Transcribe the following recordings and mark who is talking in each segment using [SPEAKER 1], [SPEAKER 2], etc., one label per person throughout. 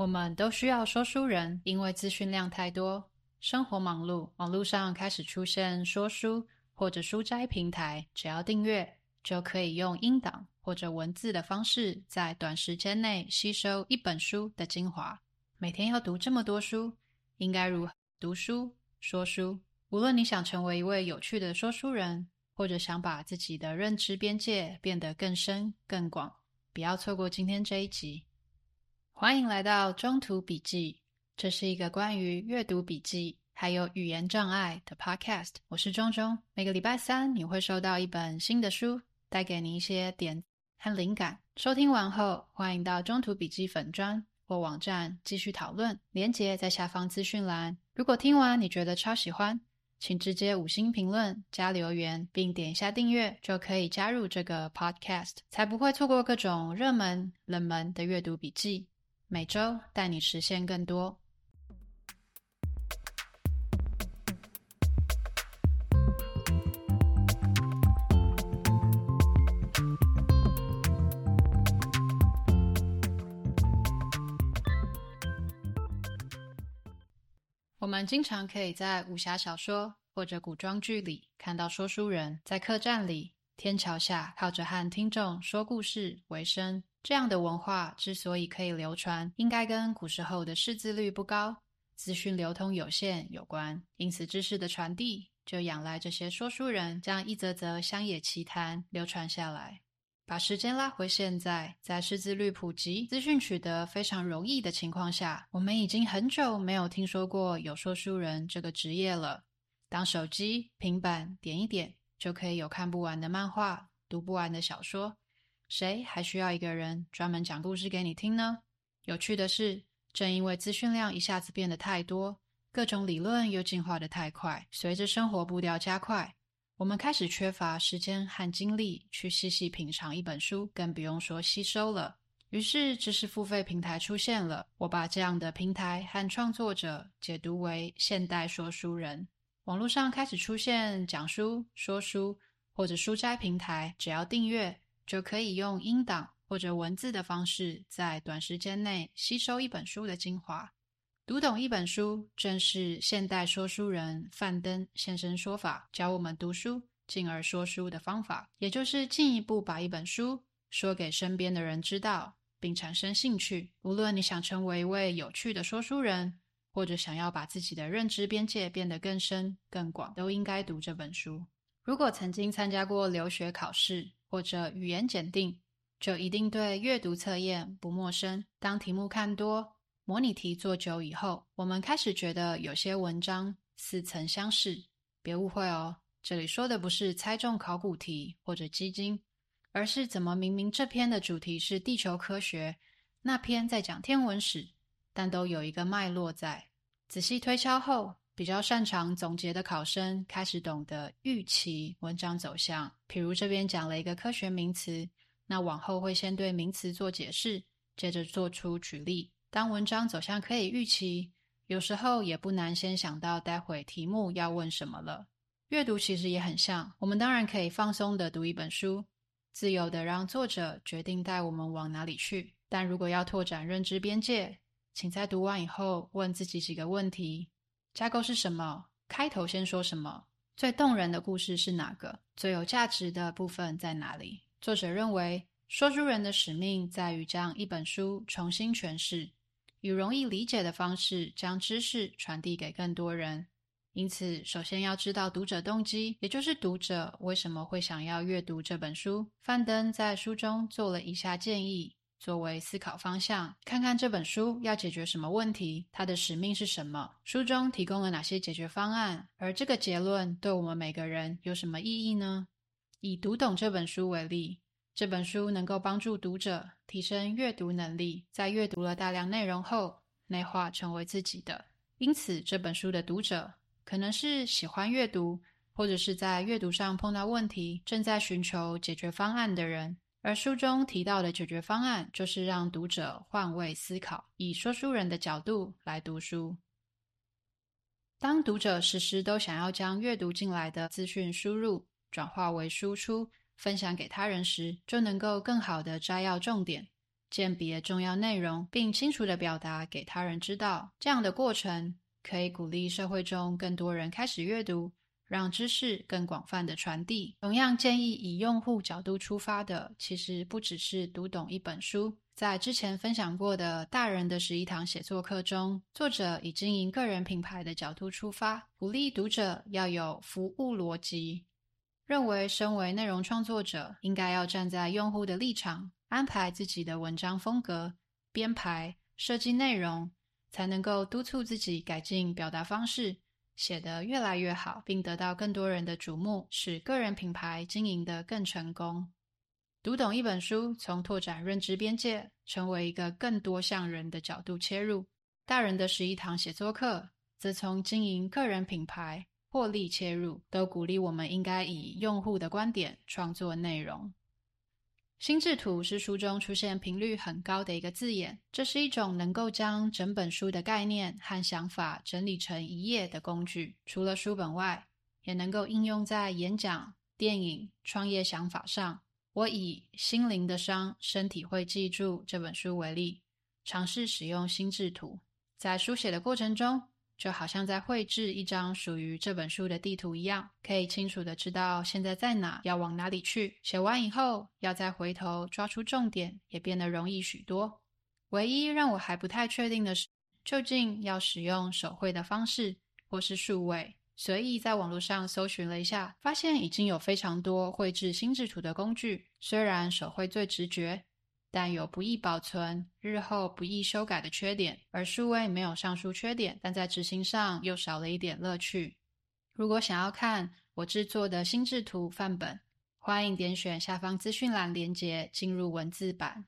[SPEAKER 1] 我们都需要说书人，因为资讯量太多，生活忙碌，网络上开始出现说书或者书斋平台，只要订阅就可以用音档或者文字的方式，在短时间内吸收一本书的精华。每天要读这么多书，应该如何读书说书？无论你想成为一位有趣的说书人，或者想把自己的认知边界变得更深更广，不要错过今天这一集。欢迎来到中途笔记，这是一个关于阅读笔记还有语言障碍的 podcast。我是中中，每个礼拜三你会收到一本新的书，带给你一些点和灵感。收听完后，欢迎到中途笔记粉专或网站继续讨论，连接在下方资讯栏。如果听完你觉得超喜欢，请直接五星评论加留言，并点一下订阅，就可以加入这个 podcast，才不会错过各种热门、冷门的阅读笔记。每周带你实现更多。我们经常可以在武侠小说或者古装剧里看到说书人在客栈里、天桥下，靠着和听众说故事为生。这样的文化之所以可以流传，应该跟古时候的识字率不高、资讯流通有限有关。因此，知识的传递就仰赖这些说书人将一则则乡野奇谈流传下来。把时间拉回现在，在识字率普及、资讯取得非常容易的情况下，我们已经很久没有听说过有说书人这个职业了。当手机、平板点一点就可以有看不完的漫画、读不完的小说。谁还需要一个人专门讲故事给你听呢？有趣的是，正因为资讯量一下子变得太多，各种理论又进化得太快，随着生活步调加快，我们开始缺乏时间和精力去细细品尝一本书，更不用说吸收了。于是，知识付费平台出现了。我把这样的平台和创作者解读为现代说书人。网络上开始出现讲书、说书或者书斋平台，只要订阅。就可以用音档或者文字的方式，在短时间内吸收一本书的精华。读懂一本书，正是现代说书人范登现身说法，教我们读书进而说书的方法，也就是进一步把一本书说给身边的人知道，并产生兴趣。无论你想成为一位有趣的说书人，或者想要把自己的认知边界变得更深更广，都应该读这本书。如果曾经参加过留学考试，或者语言检定，就一定对阅读测验不陌生。当题目看多、模拟题做久以后，我们开始觉得有些文章似曾相识。别误会哦，这里说的不是猜中考古题或者基金，而是怎么明明这篇的主题是地球科学，那篇在讲天文史，但都有一个脉络在。仔细推敲后，比较擅长总结的考生开始懂得预期文章走向，譬如这边讲了一个科学名词，那往后会先对名词做解释，接着做出举例。当文章走向可以预期，有时候也不难先想到待会题目要问什么了。阅读其实也很像，我们当然可以放松地读一本书，自由地让作者决定带我们往哪里去。但如果要拓展认知边界，请在读完以后问自己几个问题。架构是什么？开头先说什么？最动人的故事是哪个？最有价值的部分在哪里？作者认为，说书人的使命在于将一本书重新诠释，以容易理解的方式将知识传递给更多人。因此，首先要知道读者动机，也就是读者为什么会想要阅读这本书。范登在书中做了以下建议。作为思考方向，看看这本书要解决什么问题，它的使命是什么？书中提供了哪些解决方案？而这个结论对我们每个人有什么意义呢？以读懂这本书为例，这本书能够帮助读者提升阅读能力，在阅读了大量内容后，内化成为自己的。因此，这本书的读者可能是喜欢阅读，或者是在阅读上碰到问题，正在寻求解决方案的人。而书中提到的解决方案，就是让读者换位思考，以说书人的角度来读书。当读者时时都想要将阅读进来的资讯输入转化为输出，分享给他人时，就能够更好的摘要重点，鉴别重要内容，并清楚的表达给他人知道。这样的过程可以鼓励社会中更多人开始阅读，让知识更广泛的传递。同样建议以用户角度出发的，其实不只是读懂一本书。在之前分享过的大人的十一堂写作课中，作者以经营个人品牌的角度出发，鼓励读者要有服务逻辑，认为身为内容创作者，应该要站在用户的立场，安排自己的文章风格、编排、设计内容，才能够督促自己改进表达方式，写得越来越好，并得到更多人的瞩目，使个人品牌经营得更成功。读懂一本书，从拓展认知边界，成为一个更多向人的角度切入；大人的十一堂写作课，则从经营个人品牌、获利切入，都鼓励我们应该以用户的观点创作内容。心智图是书中出现频率很高的一个字眼，这是一种能够将整本书的概念和想法整理成一页的工具。除了书本外，也能够应用在演讲、电影、创业想法上。我以《心灵的伤，身体会记住》这本书为例，尝试使用心智图，在书写的过程中，就好像在绘制一张属于这本书的地图一样，可以清楚地知道现在在哪，要往哪里去。写完以后，要再回头抓出重点，也变得容易许多。唯一让我还不太确定的是，究竟要使用手绘的方式，或是数位。随意在网络上搜寻了一下，发现已经有非常多绘制心智图的工具。虽然手绘最直觉，但有不易保存、日后不易修改的缺点；而数位没有上述缺点，但在执行上又少了一点乐趣。如果想要看我制作的心智图范本，欢迎点选下方资讯栏连接进入文字版。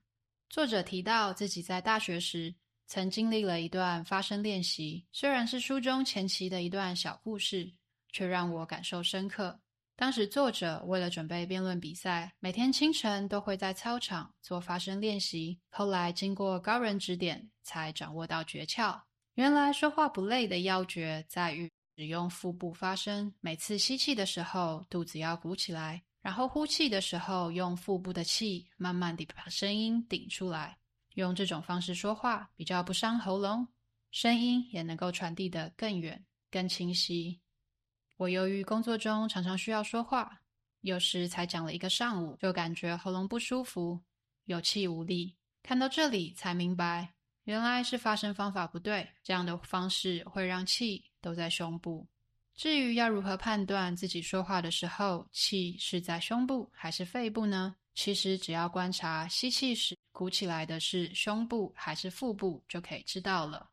[SPEAKER 1] 作者提到自己在大学时，曾经历了一段发声练习，虽然是书中前期的一段小故事，却让我感受深刻。当时作者为了准备辩论比赛，每天清晨都会在操场做发声练习。后来经过高人指点，才掌握到诀窍。原来说话不累的要诀在于使用腹部发声。每次吸气的时候，肚子要鼓起来，然后呼气的时候，用腹部的气慢慢地把声音顶出来。用这种方式说话比较不伤喉咙，声音也能够传递得更远、更清晰。我由于工作中常常需要说话，有时才讲了一个上午，就感觉喉咙不舒服，有气无力。看到这里才明白，原来是发声方法不对，这样的方式会让气都在胸部。至于要如何判断自己说话的时候，气是在胸部还是肺部呢？其实只要观察吸气时鼓起来的是胸部还是腹部，就可以知道了。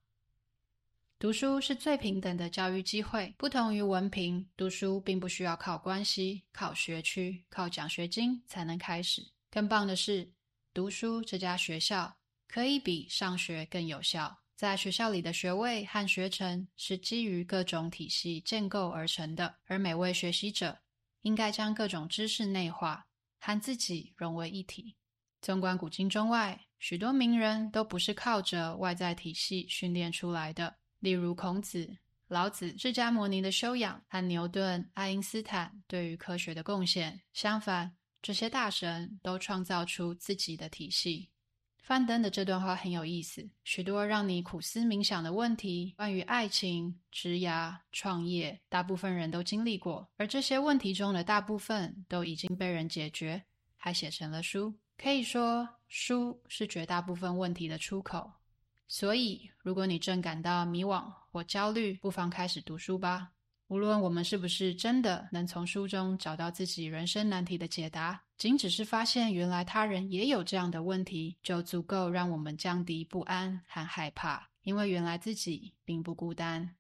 [SPEAKER 1] 读书是最平等的教育机会，不同于文凭，读书并不需要靠关系、靠学区、靠奖学金才能开始。更棒的是，读书这家学校可以比上学更有效。在学校里的学位和学程是基于各种体系建构而成的，而每位学习者应该将各种知识内化。和自己融为一体。纵观古今中外，许多名人都不是靠着外在体系训练出来的，例如孔子、老子、释迦牟尼的修养和牛顿、爱因斯坦对于科学的贡献。相反，这些大神都创造出自己的体系。范登的这段话很有意思，许多让你苦思冥想的问题，关于爱情、职涯、创业，大部分人都经历过，而这些问题中的大部分都已经被人解决，还写成了书。可以说，书是绝大部分问题的出口。所以，如果你正感到迷惘或焦虑，不妨开始读书吧。无论我们是不是真的能从书中找到自己人生难题的解答，仅只是发现原来他人也有这样的问题，就足够让我们降低不安和害怕，因为原来自己并不孤单。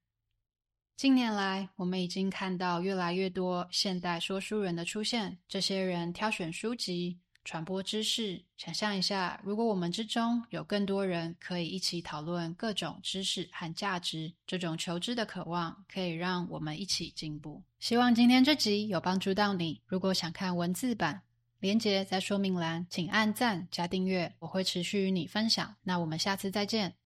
[SPEAKER 1] 近年来，我们已经看到越来越多现代说书人的出现，这些人挑选书籍，传播知识。想象一下，如果我们之中有更多人可以一起讨论各种知识和价值，这种求知的渴望可以让我们一起进步。希望今天这集有帮助到你。如果想看文字版，连接在说明栏，请按赞加订阅，我会持续与你分享。那我们下次再见。